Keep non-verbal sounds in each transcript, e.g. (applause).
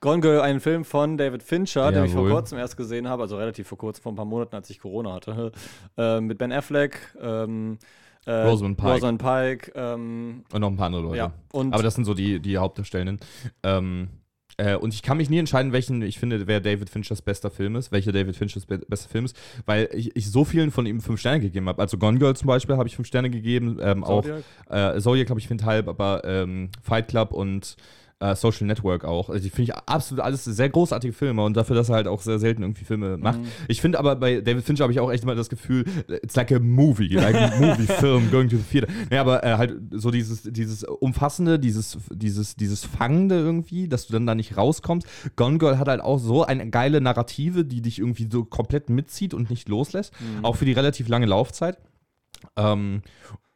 Gone Girl, ein Film von David Fincher, den ich vor Jawohl. kurzem erst gesehen habe, also relativ vor kurzem, vor ein paar Monaten, als ich Corona hatte, (laughs) äh, mit Ben Affleck, ähm, äh, Rosamund Pike. Rosamund Pike ähm, Und noch ein paar andere Leute. ja, und Aber das sind so die, die Hauptdarstellenden. Ähm, äh, und ich kann mich nie entscheiden, welchen ich finde, wer David Finchers bester Film ist, welcher David Finchers be bester Film ist, weil ich, ich so vielen von ihm fünf Sterne gegeben habe. Also Gone Girl zum Beispiel habe ich fünf Sterne gegeben, ähm, auch Zodiac. äh, Zodiac glaube ich finde halb, aber ähm, Fight Club und äh, Social Network auch. Also die finde ich absolut alles sehr großartige Filme und dafür, dass er halt auch sehr selten irgendwie Filme macht. Mhm. Ich finde aber bei David Fincher habe ich auch echt immer das Gefühl, it's like a movie, like a (laughs) movie film going to the theater. Ja, aber äh, halt so dieses, dieses umfassende, dieses, dieses, dieses Fangende irgendwie, dass du dann da nicht rauskommst. Gone Girl hat halt auch so eine geile Narrative, die dich irgendwie so komplett mitzieht und nicht loslässt. Auch für die relativ lange Laufzeit. Ähm,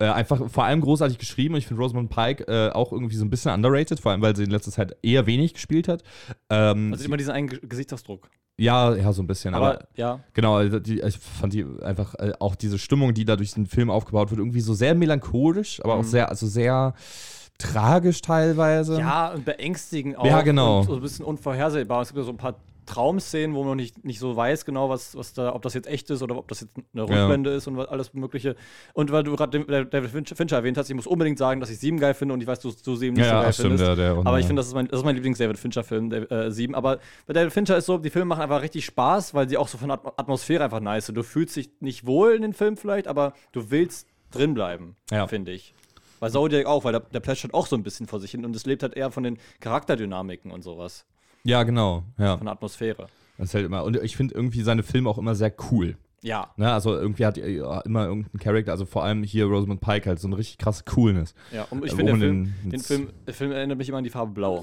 äh, einfach vor allem großartig geschrieben. Ich finde Rosamund Pike äh, auch irgendwie so ein bisschen underrated, vor allem weil sie in letzter Zeit eher wenig gespielt hat. Ähm, also immer diesen einen Ge- Gesichtsausdruck. ja, ja, so ein bisschen. Aber, Aber, ja, genau, also die, ich fand die einfach äh, auch diese Stimmung, die da durch den Film aufgebaut wird, irgendwie so sehr melancholisch, aber auch Mhm. sehr, also sehr tragisch teilweise. ja, und beängstigend auch. Ja, genau. Und so ein bisschen unvorhersehbar. Es gibt ja so ein paar Traumszenen, wo man nicht, nicht so weiß genau, was, was da, ob das jetzt echt ist oder ob das jetzt eine Rückblende ist und was- alles Mögliche. Und weil du gerade den- David Fincher, erwähnt hast, ich muss unbedingt sagen, dass ich Sieben geil finde und ich weiß, du, du Sieben nicht Ja, so ja, geil stimmt, findest. ja, der- Aber ich ja. finde, das ist mein, das ist mein Lieblings-David Fincher-Film, der, äh, Sieben. Aber bei David Fincher ist so, die Filme machen einfach richtig Spaß, weil sie auch so von der Atmo- Atmosphäre einfach nice sind. Du fühlst dich nicht wohl in den Film vielleicht, aber du willst drin bleiben, Ja. finde ich. Bei Zodiac auch, weil der, der plätschert auch so ein bisschen vor sich hin und es lebt halt eher von den Charakterdynamiken und sowas, Ja, genau. Ja. von der Atmosphäre. Das halt immer. Und ich finde irgendwie seine Filme auch immer sehr cool. Ja, Ne? Also irgendwie hat er ja immer irgendein Charakter, also vor allem hier Rosamund Pike halt so eine richtig krasse Coolness. ja. Und ich Äh, finde, der ohne Film, den- den Film, der Film erinnert mich immer an die Farbe Blau.